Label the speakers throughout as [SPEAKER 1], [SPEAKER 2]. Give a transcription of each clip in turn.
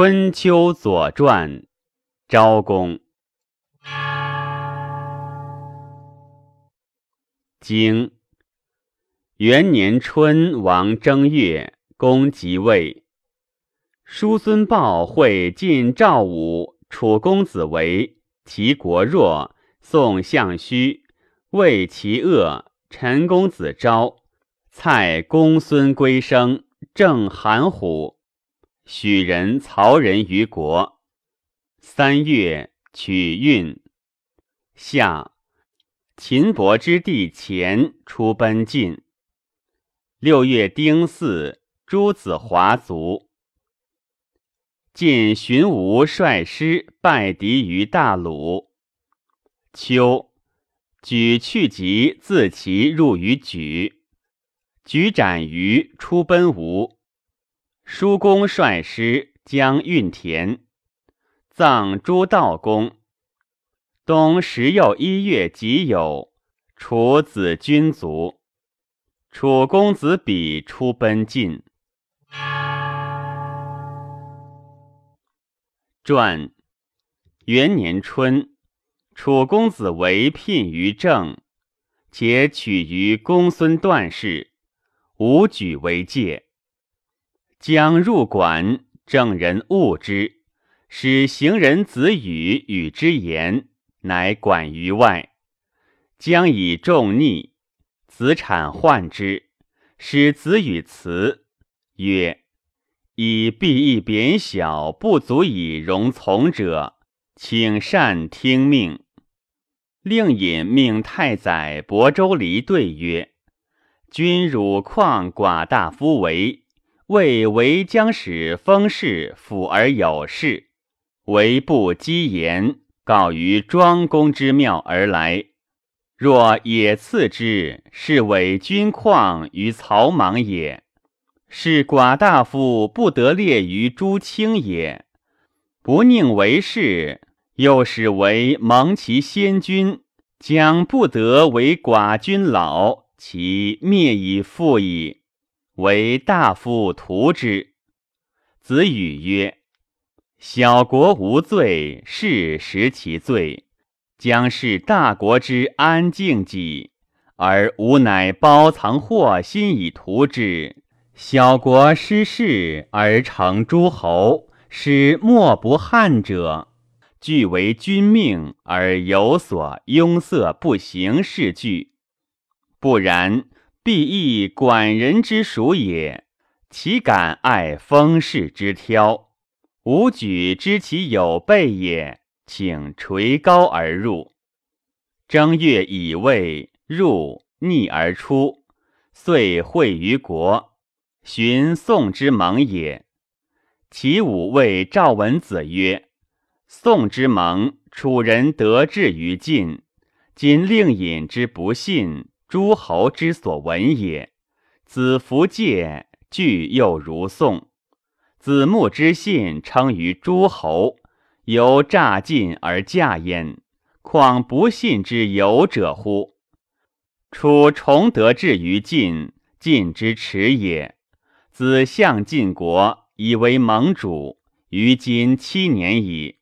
[SPEAKER 1] 春秋左传，昭公。经元年春，王正月，公即位。叔孙豹会晋赵武、楚公子为齐国弱，宋相须、魏齐恶，陈公子昭，蔡公孙归生，郑韩虎。许人、曹人于国。三月，取运。夏，秦伯之弟前出奔晋。六月丁巳，诸子华族。晋荀吴率师败敌于大鲁。秋，举去疾自齐入于莒。举斩于出奔吴。叔公率师将运田，葬诸道公。冬十又一月己酉，楚子君卒。楚公子比出奔晋。传元年春，楚公子为聘于郑，且取于公孙段氏，无举为戒。将入馆，正人恶之，使行人子语与之言，乃管于外。将以众逆，子产患之，使子语辞曰：“以必义贬小，不足以容从者，请善听命。”令尹命太宰亳州离对曰：“君汝况寡大夫为？”为为将使封事辅而有事，为不积言，告于庄公之庙而来。若也赐之，是伪君旷于曹莽也。是寡大夫不得列于诸卿也。不宁为事，又使为蒙其先君，将不得为寡君老，其灭以复矣。为大夫图之，子语曰：“小国无罪，是食其罪，将是大国之安静己，而吾乃包藏祸心以图之。小国失势而成诸侯，使莫不汉者，俱为君命而有所拥塞不行事惧，不然。”必亦管人之属也，岂敢爱封事之挑？吾举知其有备也，请垂高而入。正月乙未，入逆而出，遂会于国，寻宋之盟也。其武谓赵文子曰：“宋之盟，楚人得志于晋，今令尹之不信。”诸侯之所闻也，子服戒，具又如宋。子木之信称于诸侯，由诈进而嫁焉，况不信之有者乎？楚重德志于晋，晋之耻也。子向晋国，以为盟主，于今七年矣。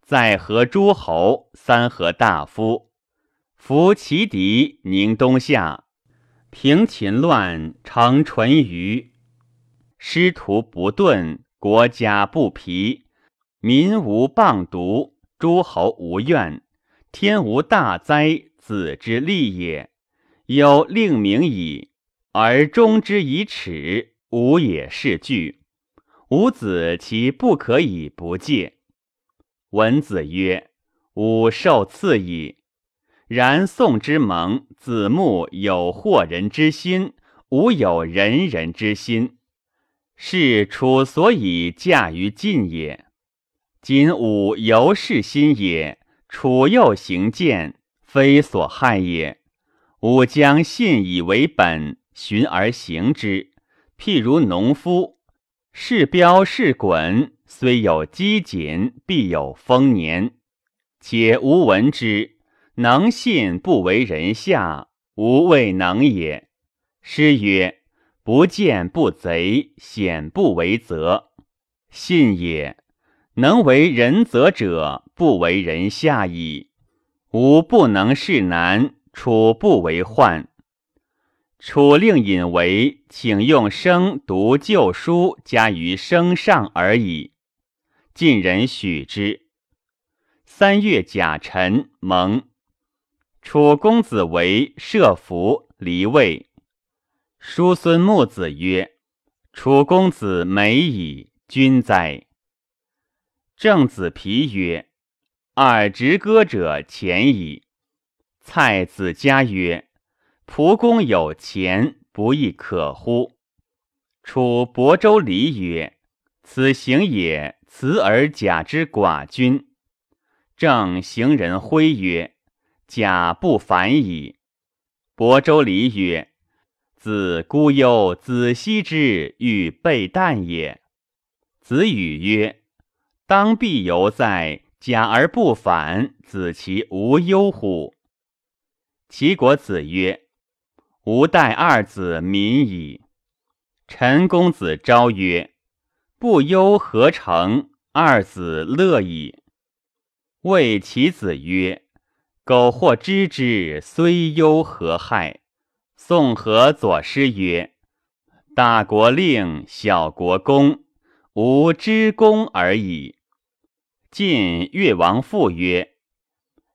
[SPEAKER 1] 在河诸侯，三河大夫。伏其敌，宁东夏，平秦乱，成淳于。师徒不顿，国家不疲，民无谤毒，诸侯无怨，天无大灾，子之利也。有令名矣，而终之以耻，吾也是惧。吾子其不可以不戒。文子曰：“吾受赐矣。”然宋之盟，子木有惑人之心，吾有仁人之心，是楚所以驾于晋也。今吾由是心也，楚又行见，非所害也。吾将信以为本，循而行之。譬如农夫，是标是滚，虽有积谨，必有丰年，且吾闻之。能信不为人下，无未能也。诗曰：“不见不贼，险不为则。”信也。能为人则者，不为人下矣。吾不能事难，楚不为患。楚令尹为，请用生读旧书，加于生上而已。晋人许之。三月甲辰，蒙。楚公子为射服离位。叔孙木子曰：“楚公子美矣，君哉！”郑子皮曰：“尔直歌者前矣。”蔡子嘉曰。蒲公有钱，不亦可乎？楚亳州离曰：“此行也，辞而假之寡君。”正行人徽曰：“假不反矣。”亳州离曰：“子孤忧子奚之欲备旦也。”子语曰：“当必犹在，假而不反，子其无忧乎？”齐国子曰。吾待二子民矣。陈公子昭曰：“不忧何成？二子乐矣。”谓其子曰：“苟或知之，虽忧何害？”宋和左师曰：“大国令，小国公，吾知公而已。”晋越王父曰：“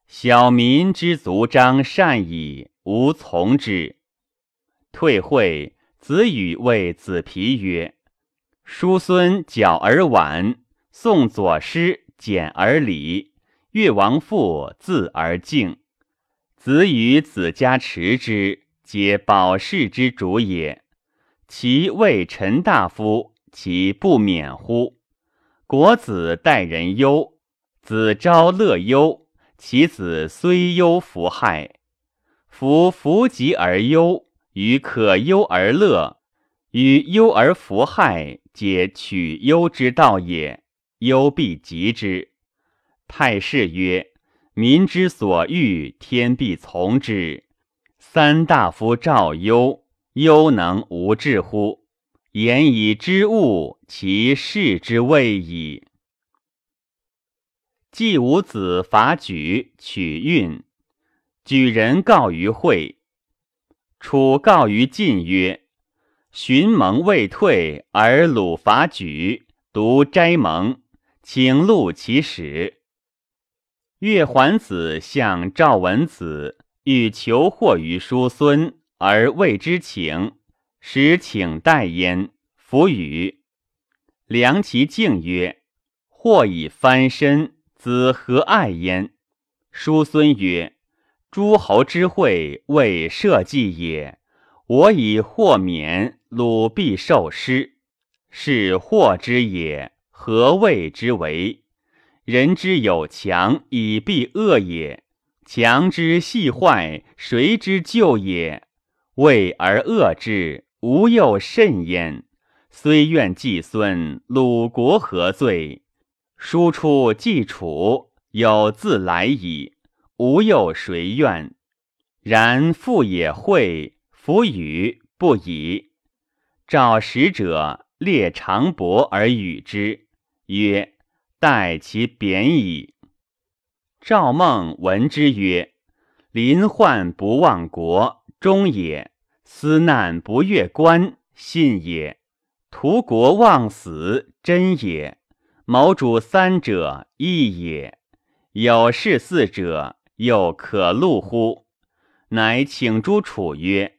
[SPEAKER 1] 小民之足章善矣，吾从之。”退会，子羽谓子皮曰：“叔孙矫而婉，宋左师简而礼，越王父自而敬。子与子家持之，皆保世之主也。其为臣大夫，其不免乎？国子待人忧，子昭乐忧，其子虽忧弗害。夫弗疾而忧。”与可忧而乐，与忧而弗害，皆取忧之道也。忧必及之。太师曰：“民之所欲，天必从之。三大夫赵忧，忧能无志乎？言以知物，其事之谓矣。”季武子伐举，取运。举人告于会。楚告于晋曰：“寻盟未退，而鲁伐举，独斋盟，请录其始。”越桓子向赵文子，欲求祸于叔孙，而未之请，使请代焉。弗与。量其敬曰：“或以翻身，子何爱焉？”叔孙曰。诸侯之会，未社稷也。我以祸免，鲁必受师，是祸之也。何谓之为？人之有强，以避恶也。强之细坏，谁之救也？畏而恶之，无又甚焉。虽愿季孙，鲁国何罪？书出季楚，有自来矣。无又谁怨，然父也会弗与不已。召使者列长伯而与之，曰：“待其贬矣。”赵孟闻之曰：“临患不忘国，忠也；思难不越官，信也；图国忘死，真也；谋主三者，义也；有事四者。”又可录乎？乃请诸楚曰：“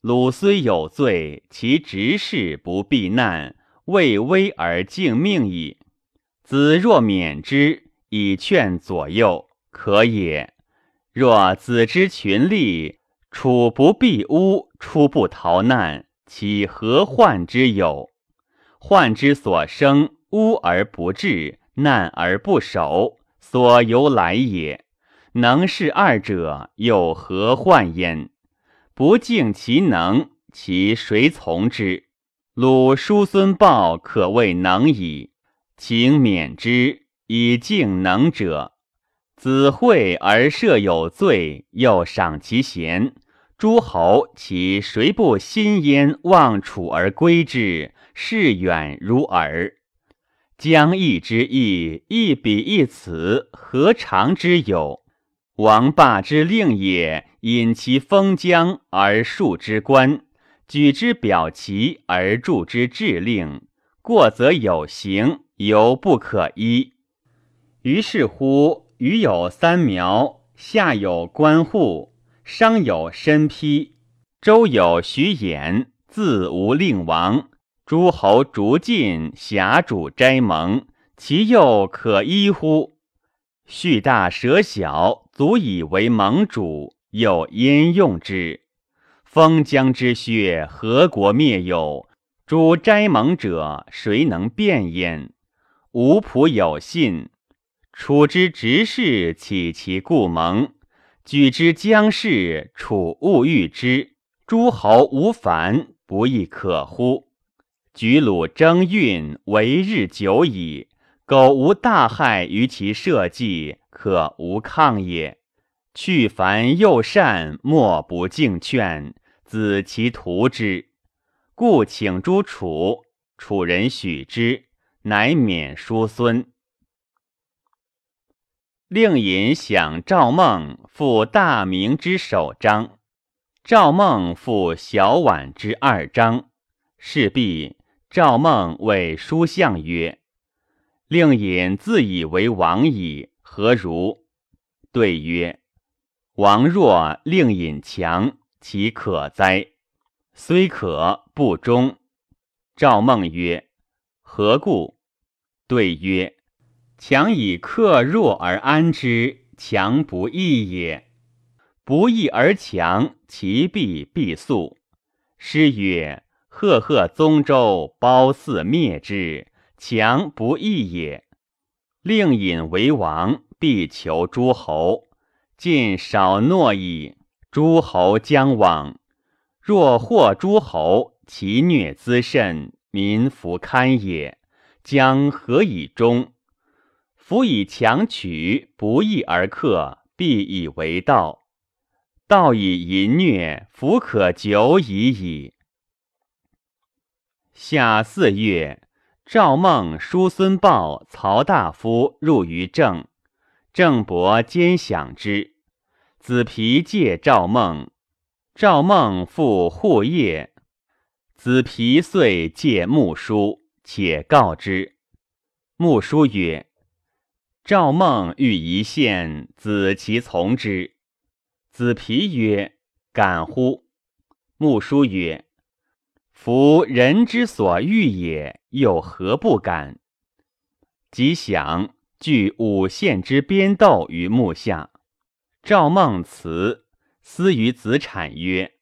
[SPEAKER 1] 鲁虽有罪，其执事不避难，畏危而敬命矣。子若免之，以劝左右，可也。若子之群力，楚不避污，出不逃难，其何患之有？患之所生，污而不治，难而不守，所由来也。”能事二者，又何患焉？不敬其能，其谁从之？鲁叔孙豹可谓能矣，请免之，以敬能者。子惠而设有罪，又赏其贤。诸侯其谁不心焉？望楚而归之，视远如耳。将义之意，一彼一此，何尝之有？王霸之令也，引其封疆而树之官，举之表旗而助之制令，过则有刑，犹不可依。于是乎，余有三苗，下有官户，上有身披，周有徐衍，自无令王，诸侯逐晋，辖主斋盟，其又可依乎？序大舍小。足以为盟主，又焉用之？封疆之血，何国灭有？诸斋盟者，谁能辩焉？吾仆有信。楚之执事，岂其故盟？举之将事，楚勿欲之。诸侯无反，不亦可乎？举鲁争运，为日久矣。苟无大害于其社稷。可无抗也。去烦又善，莫不敬劝，子其图之。故请诸楚，楚人许之，乃免叔孙。令尹享赵孟复大明之首章，赵孟复小宛之二章。事毕，赵孟谓书相曰：“令尹自以为王矣。”何如？对曰：“王若令尹强，其可哉？虽可，不忠。”赵孟曰：“何故？”对曰：“强以克弱而安之，强不义也。不义而强，其必必速。诗曰：‘赫赫宗周，褒姒灭之，强不义也。’令尹为王。”必求诸侯，尽少诺矣。诸侯将往，若获诸侯，其虐滋甚，民弗堪也。将何以终？夫以强取，不义而克，必以为道。道以淫虐，弗可久矣矣。夏四月，赵孟、叔孙豹、曹大夫入于郑。郑伯兼享之，子皮借赵孟，赵孟复护业。子皮遂借穆叔，且告之。穆叔曰：“赵孟欲一献，子其从之。”子皮曰：“敢乎？”穆叔曰：“夫人之所欲也，又何不敢？”即想。据五县之边斗于木下，赵孟辞，思于子产曰：“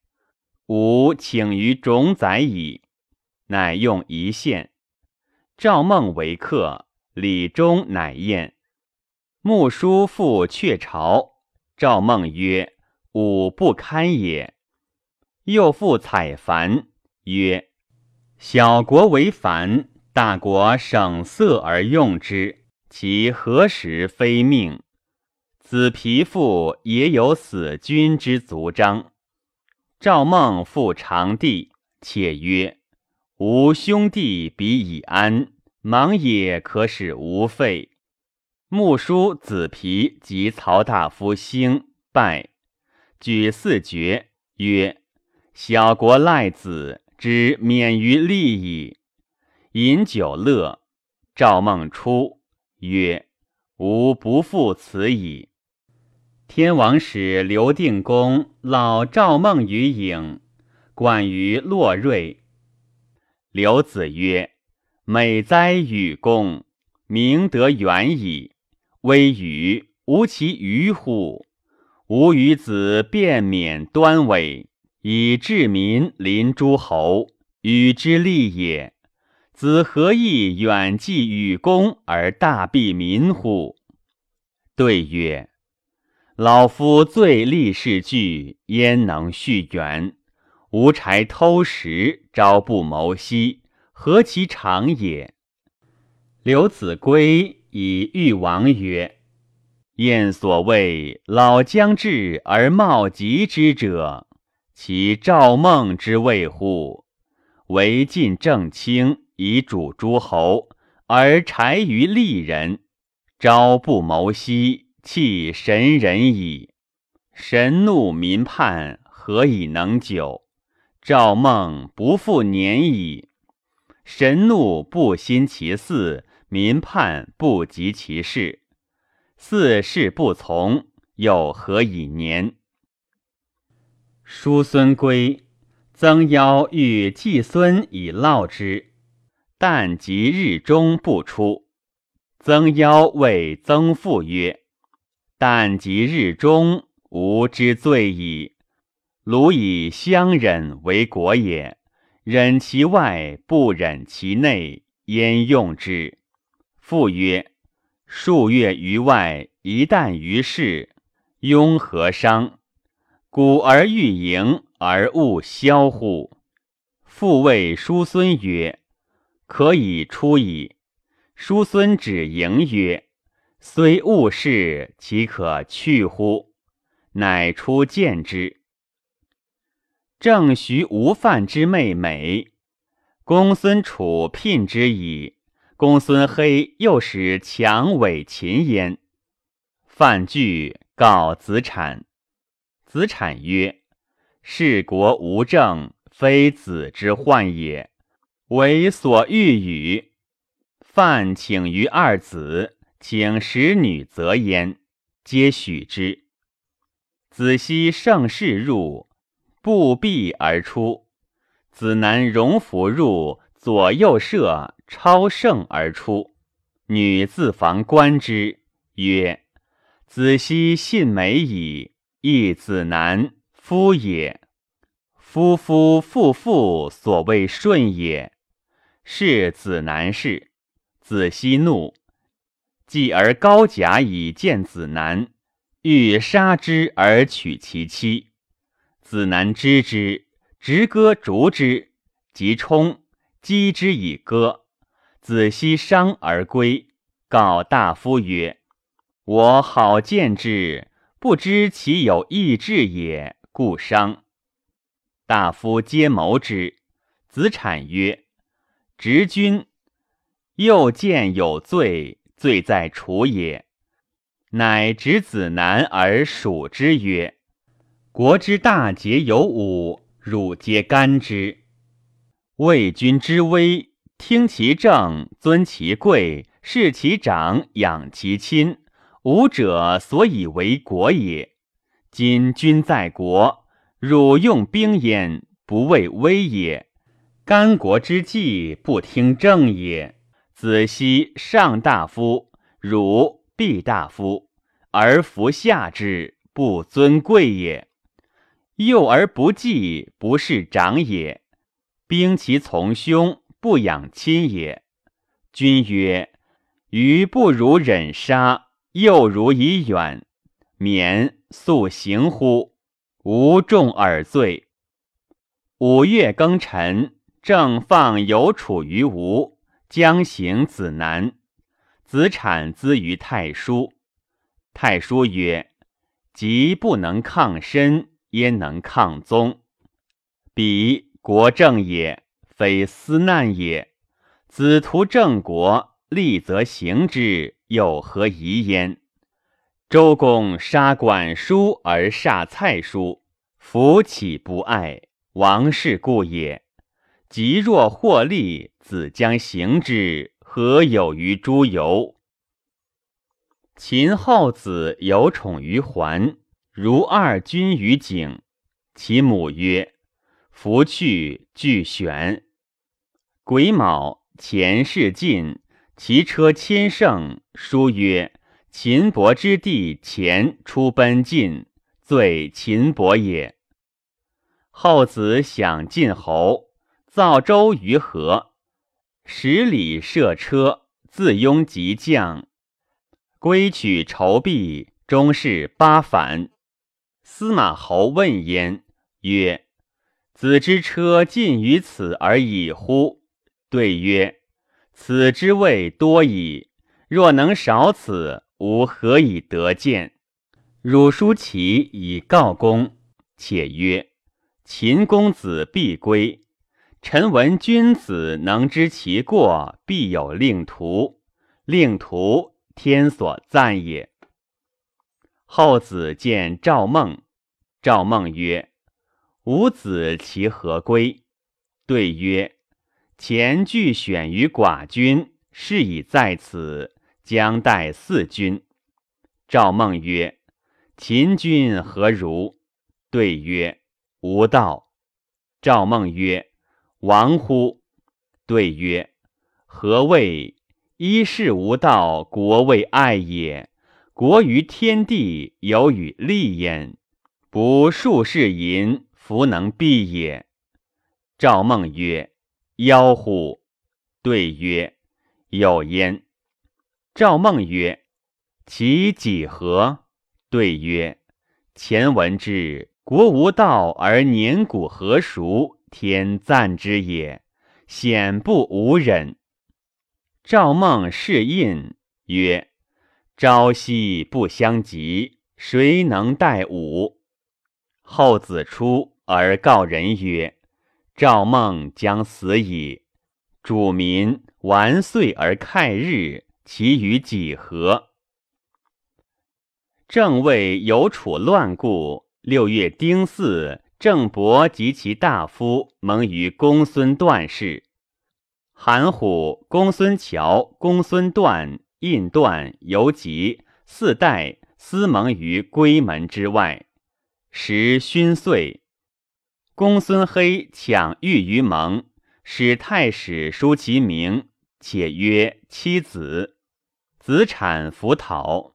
[SPEAKER 1] 吾请于冢宰矣。”乃用一县。赵孟为客，李忠乃宴。穆叔复却朝，赵孟曰：“吾不堪也。”又复采凡曰：“小国为凡，大国省色而用之。”其何时非命？子皮父也有死君之足章。赵孟复长帝，且曰：“吾兄弟比以安，忙也可使无废。”穆叔子皮及曹大夫兴拜，举四爵，曰：“小国赖子之免于利矣。”饮酒乐。赵孟出。曰：“吾不负此矣。”天王使刘定公老赵孟于郢，冠于洛瑞。刘子曰：“美哉与公，明德远矣。微与无其愚乎？吾与子便免端尾，以治民临诸侯，与之利也。”子何以远寄与公而大庇民乎？对曰：老夫最立事具，焉能续远？无柴偷食，朝不谋夕，何其长也？刘子规以喻王曰：燕所谓老将至而茂吉之者，其赵孟之谓乎？为晋正卿。以主诸侯，而柴于利人，朝不谋夕，弃神人矣。神怒民叛，何以能久？赵孟不复年矣。神怒不心其嗣，民叛不及其事。四事不从，又何以年？叔孙归，曾邀欲季孙以烙之，但及日中不出。曾邀谓曾父曰：“但及日中。”吾之罪矣。鲁以相忍为国也，忍其外，不忍其内，焉用之？父曰：数月于外，一旦于室，庸何伤？古而欲盈而勿消乎？父谓叔孙曰：可以出矣。叔孙止盈曰：虽勿事，岂可去乎？乃出见之。正徐吴范之妹美，公孙楚聘之矣。公孙黑又使强伪秦焉。范惧告子产，子产曰：“事国无政，非子之患也，为所欲与。”范请于二子，请使女择焉，皆许之。子西盛世入，步壁而出；子南荣服入，左右射，超胜而出。女自防观之，曰：“子西信美矣，亦子南夫也。夫夫妇妇，所谓顺也。是子南氏。子西怒，继而高甲以见子南。”欲杀之而取其妻，子南知之，直戈逐之，即冲击之以戈。子西伤而归，告大夫曰：“我好见之，不知其有异志也，故伤。”大夫皆谋之。子产曰：“执君，又见有罪，罪在楚也。”乃执子南而属之曰：“国之大节有五，汝皆干之。为君之威，听其政，尊其贵，视其长，养其亲，吾者所以为国也。今君在国，汝用兵焉，不畏威也。干国之计，不听政也。子奚上大夫，汝必大夫。”而服下之，不尊贵也；幼而不济，不是长也。兵其从兄，不养亲也。君曰：余不如忍杀，又如以远，免速行乎？无众耳罪。五月庚辰，正放有处于吴，将行子南，子产资于太叔。太叔曰：“即不能抗身，焉能抗宗？彼国政也，非私难也。子图正国，立则行之，有何疑焉？周公杀管叔而杀蔡叔，夫岂不爱？王室故也。即若获利，子将行之，何有于诸游？”秦后子有宠于桓，如二君于景。其母曰：“弗去，俱玄。”癸卯，前世晋，其车千乘。书曰：“秦伯之弟前出奔晋，罪秦伯也。”后子享晋侯，造舟于河，十里射车，自拥及将。归取筹币，终是八反。司马侯问焉，曰：“子之车尽于此而已乎？”对曰：“此之谓多矣。若能少此，吾何以得见？”汝书其以告公，且曰：“秦公子必归。臣闻君子能知其过，必有令徒。令徒，天所赞也。后子见赵孟，赵孟曰：“吾子其何归？”对曰：“前俱选于寡君，是以在此，将待四君。”赵孟曰：“秦君何如？”对曰：“无道。”赵孟曰：“亡乎？”对曰：“何谓？”一世无道，国未爱也。国于天地，有与利焉。不数世淫，弗能避也。赵孟曰：“妖乎？”对曰：“有焉。”赵孟曰：“其几何？”对曰：“前闻之，国无道而年古何熟，天赞之也。显不无忍。”赵孟是印曰：“朝夕不相及，谁能待吾？”后子出而告人曰：“赵孟将死矣。”主民完岁而慨日，其余几何？正谓有处乱故，六月丁巳，郑伯及其大夫蒙于公孙段氏。韩虎、公孙乔、公孙段、印段、游吉四代私蒙于闺门之外。时勋岁，公孙黑抢玉于盟，使太史书其名，且曰妻子。子产伏讨。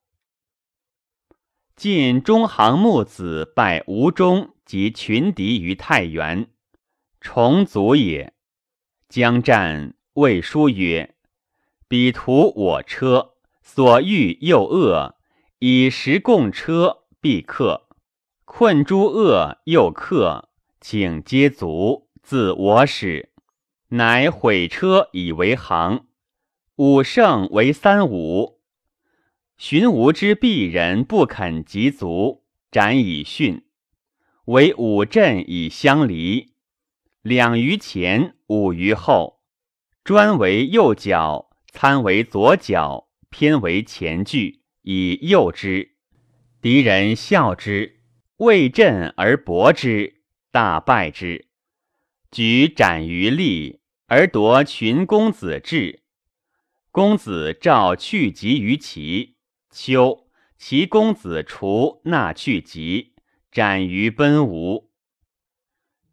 [SPEAKER 1] 晋中行木子拜吴中及群敌于太原，重卒也。将战，魏书曰：“彼图我车，所欲又恶，以食共车，必克。困诸恶，又克，请皆足，自我始。乃毁车以为行。五胜为三五。寻吾之鄙人不肯及足，斩以训。为五镇以相离。”两于前，五于后，专为右脚，参为左脚，偏为前句，以诱之。敌人笑之，未振而搏之，大败之。举斩于利，而夺群公子至。公子召去疾于齐，秋，齐公子除纳去疾，斩于奔吴。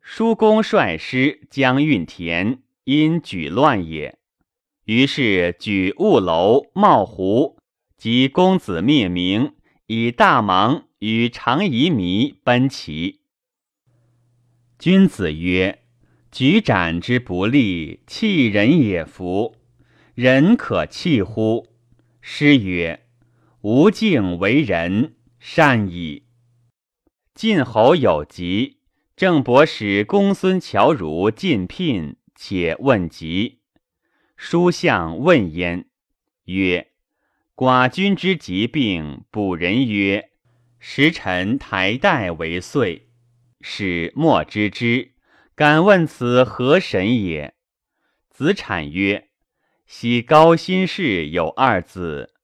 [SPEAKER 1] 叔公率师将运田，因举乱也。于是举雾楼、冒胡及公子灭明，以大忙与常夷弥奔齐。君子曰：“举斩之不利，弃人也夫！人可弃乎？”师曰：“吾敬为人，善矣。”晋侯有疾。郑伯使公孙侨如进聘，且问疾。书相问焉，曰：“寡君之疾病，卜人曰：时臣台代为岁。使莫知之，敢问此何神也？”子产曰：“昔高辛氏有二子，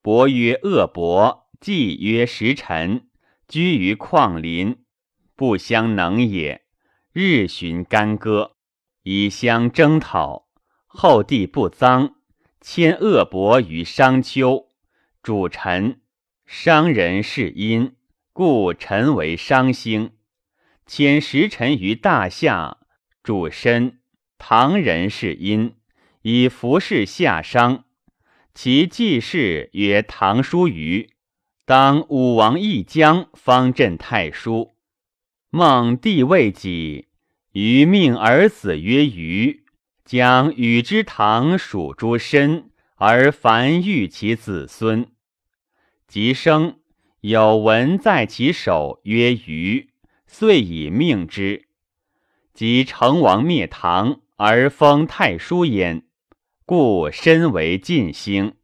[SPEAKER 1] 伯曰恶伯，季曰时臣，居于旷林。”不相能也，日寻干戈，以相征讨。后帝不臧，迁恶伯于商丘。主臣，商人是阴，故臣为商星。迁时臣于大夏，主身，唐人是阴，以服侍夏商。其继室曰唐叔虞，当武王一将，方镇太叔。孟帝未己，余命儿子曰虞，将与之唐属诸身，而繁育其子孙。及生，有文在其手，曰虞，遂以命之。即成王灭唐，而封太叔焉，故身为晋兴。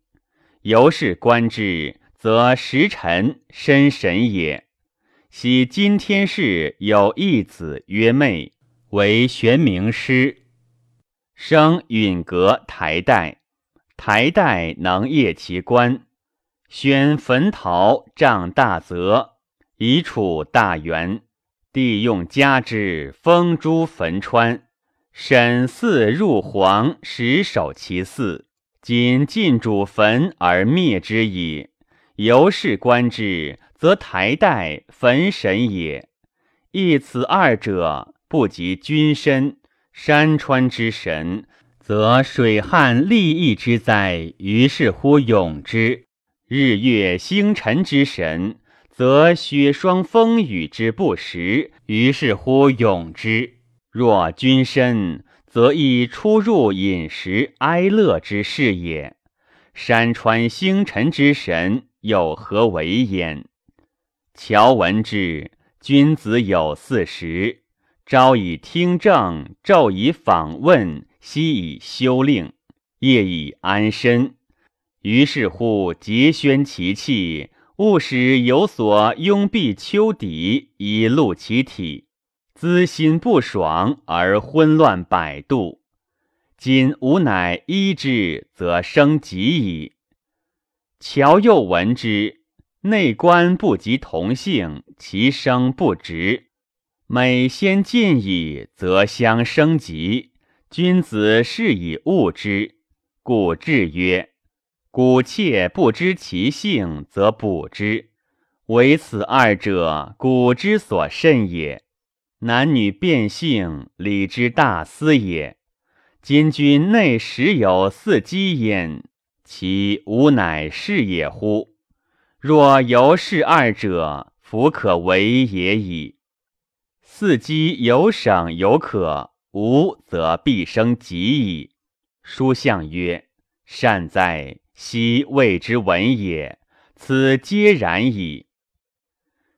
[SPEAKER 1] 由是观之，则时臣身神也。昔今天氏有一子曰昧，为玄冥师，生允阁台代，台代能业其官。宣坟陶仗大泽，以处大元。帝用加之，封诸坟川。审祀入皇，实守其祀。今晋主坟而灭之矣。由是观之，则台代坟神也。亦此二者，不及君身。山川之神，则水旱利益之灾，于是乎永之；日月星辰之神，则雪霜风雨之不时，于是乎咏之。若君身，则亦出入饮食哀乐之事也。山川星辰之神，有何为焉？乔闻之，君子有四时。朝以听政，昼以访问，夕以修令，夜以安身。于是乎节宣其气，勿使有所拥蔽丘底，以露其体。滋心不爽而昏乱百度。今吾乃医之，则生疾矣。乔又闻之，内观不及同性，其生不直。每先进矣，则相生疾。君子是以物之，故至曰：古妾不知其性，则补之。唯此二者，古之所甚也。男女变性，礼之大私也。今君内实有四机焉，其吾乃是也乎？若由是二者，弗可为也已。四机有省有可，无则必生疾矣。书相曰：“善哉！昔谓之文也，此皆然矣。”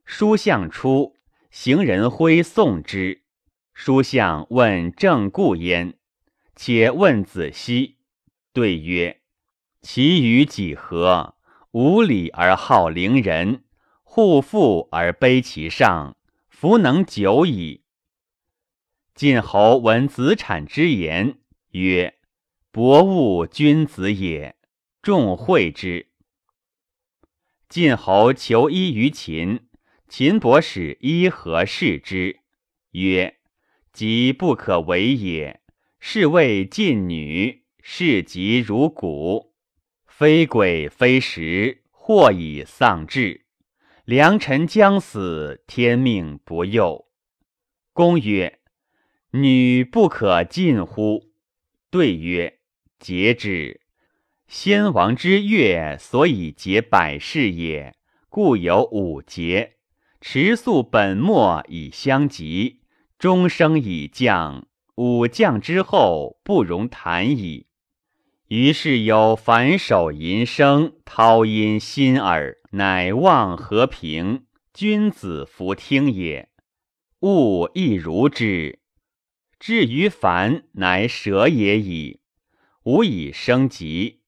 [SPEAKER 1] 书相出，行人徽送之。书相问正故焉，且问子息，对曰：“其余几何？无礼而好凌人，护父而卑其上。”弗能久矣。晋侯闻子产之言，曰：“博物君子也。”众会之。晋侯求医于秦，秦伯使医何视之，曰：“即不可为也。是谓晋女，视疾如骨，非鬼非石，或以丧志。”良臣将死，天命不佑。公曰：“女不可近乎？”对曰：“节之。先王之乐，所以结百事也，故有五节。持素本末以相及，终生以降。五降之后，不容谈矣。”于是有反手淫声，涛音心耳，乃望和平。君子弗听也。物亦如之。至于凡，乃舍也已。吾以生疾。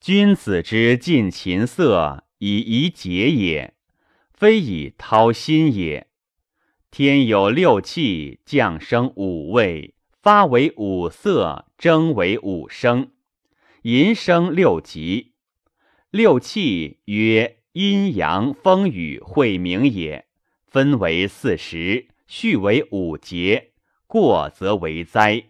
[SPEAKER 1] 君子之尽琴瑟，以怡节也，非以掏心也。天有六气，降生五味，发为五色，争为五声。寅生六极，六气曰阴阳风雨晦明也，分为四时，序为五节，过则为灾。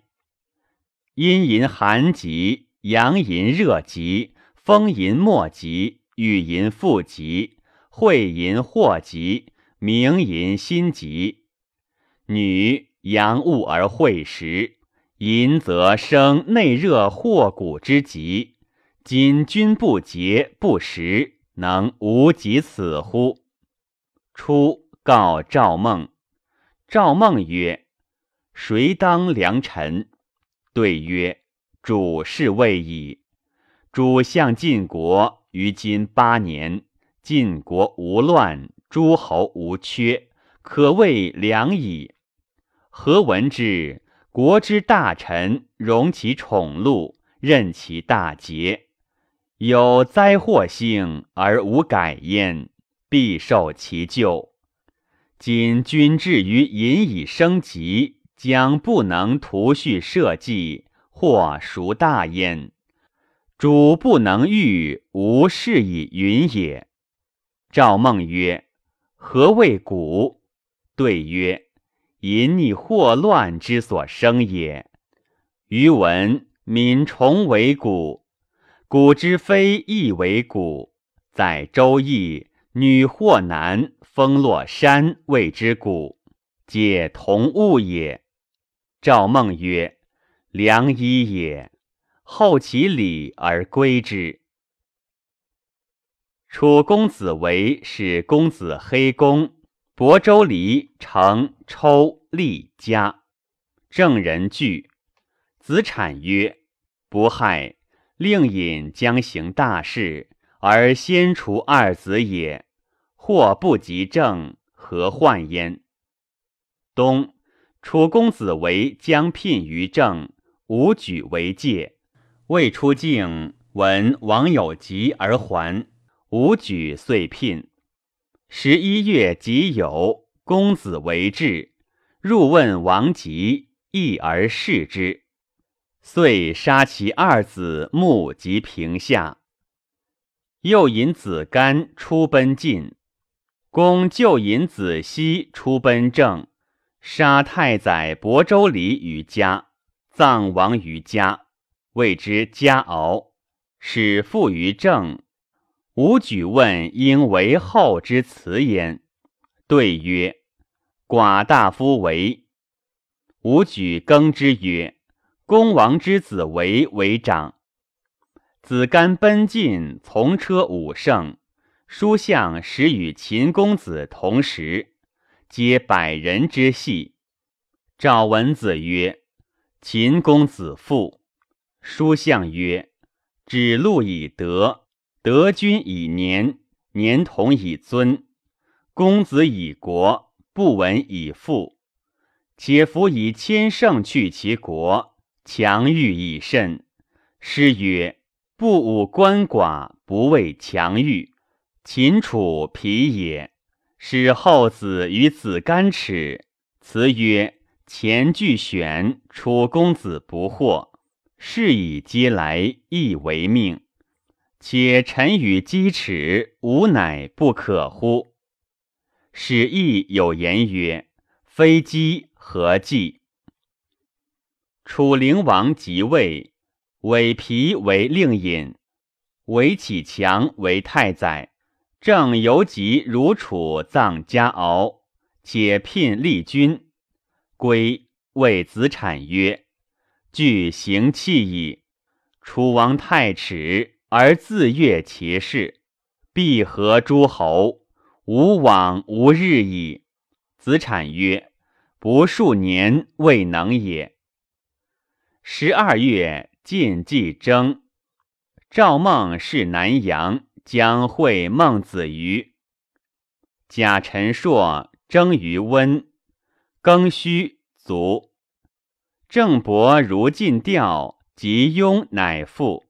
[SPEAKER 1] 阴淫寒极，阳淫热极，风淫莫极，雨淫复极，晦淫祸极，明淫心极。女阳物而晦时。淫则生内热祸骨之疾，今君不节不食，能无及此乎？初告赵孟，赵孟曰：“谁当良臣？”对曰：“主是未矣。主相晋国于今八年，晋国无乱，诸侯无缺，可谓良矣。何闻之？”国之大臣，容其宠禄，任其大节。有灾祸兴而无改焉，必受其咎。今君至于引以生疾，将不能图叙社稷，或孰大焉？主不能御，无是以云也。赵孟曰：“何谓古？”对曰：“淫逆祸乱之所生也。”余闻民重为古，古之非亦为古。在《周易》，女或男，风落山谓之古，皆同物也。赵孟曰：“良医也。”后其礼而归之。楚公子围使公子黑公亳州离成抽利家，郑人惧。子产曰：“不害，令尹将行大事，而先除二子也。或不及政，何患焉？”冬，楚公子围将聘于郑，无举为戒。未出境，闻王有疾而还。吾举遂聘。十一月己酉，公子为质，入问王吉，义而视之，遂杀其二子木及平下。又引子干出奔晋，公就引子西出奔郑，杀太宰亳州离于家，葬王于家，谓之家敖，使父于政。吾举问应为后之辞焉，对曰：“寡大夫为。”吾举更之曰：“公王之子为为长。”子干奔进，从车武圣，书相使与秦公子同时，皆百人之系。赵文子曰：“秦公子父。”书相曰：“指路以德。”德君以年，年同以尊；公子以国，不闻以富。且夫以千乘去其国，强欲以甚。诗曰：“不武官寡，不畏强欲。”秦楚疲也。使后子与子干耻。辞曰：“前俱选，楚公子不惑。是以皆来，亦为命。”且臣与鸡齿，吾乃不可乎？史亦有言曰：“非鸡何计？”楚灵王即位，委皮为令尹，韦启强为太宰。正游疾如楚葬家敖，且聘立君。归谓子产曰：“具行弃矣。楚王太迟。”而自悦其事，必合诸侯，无往无日矣。子产曰：“不数年，未能也。”十二月，晋既征，赵孟是南阳，将会孟子于贾陈硕征于温，庚戌卒。郑伯如晋吊，及雍乃复。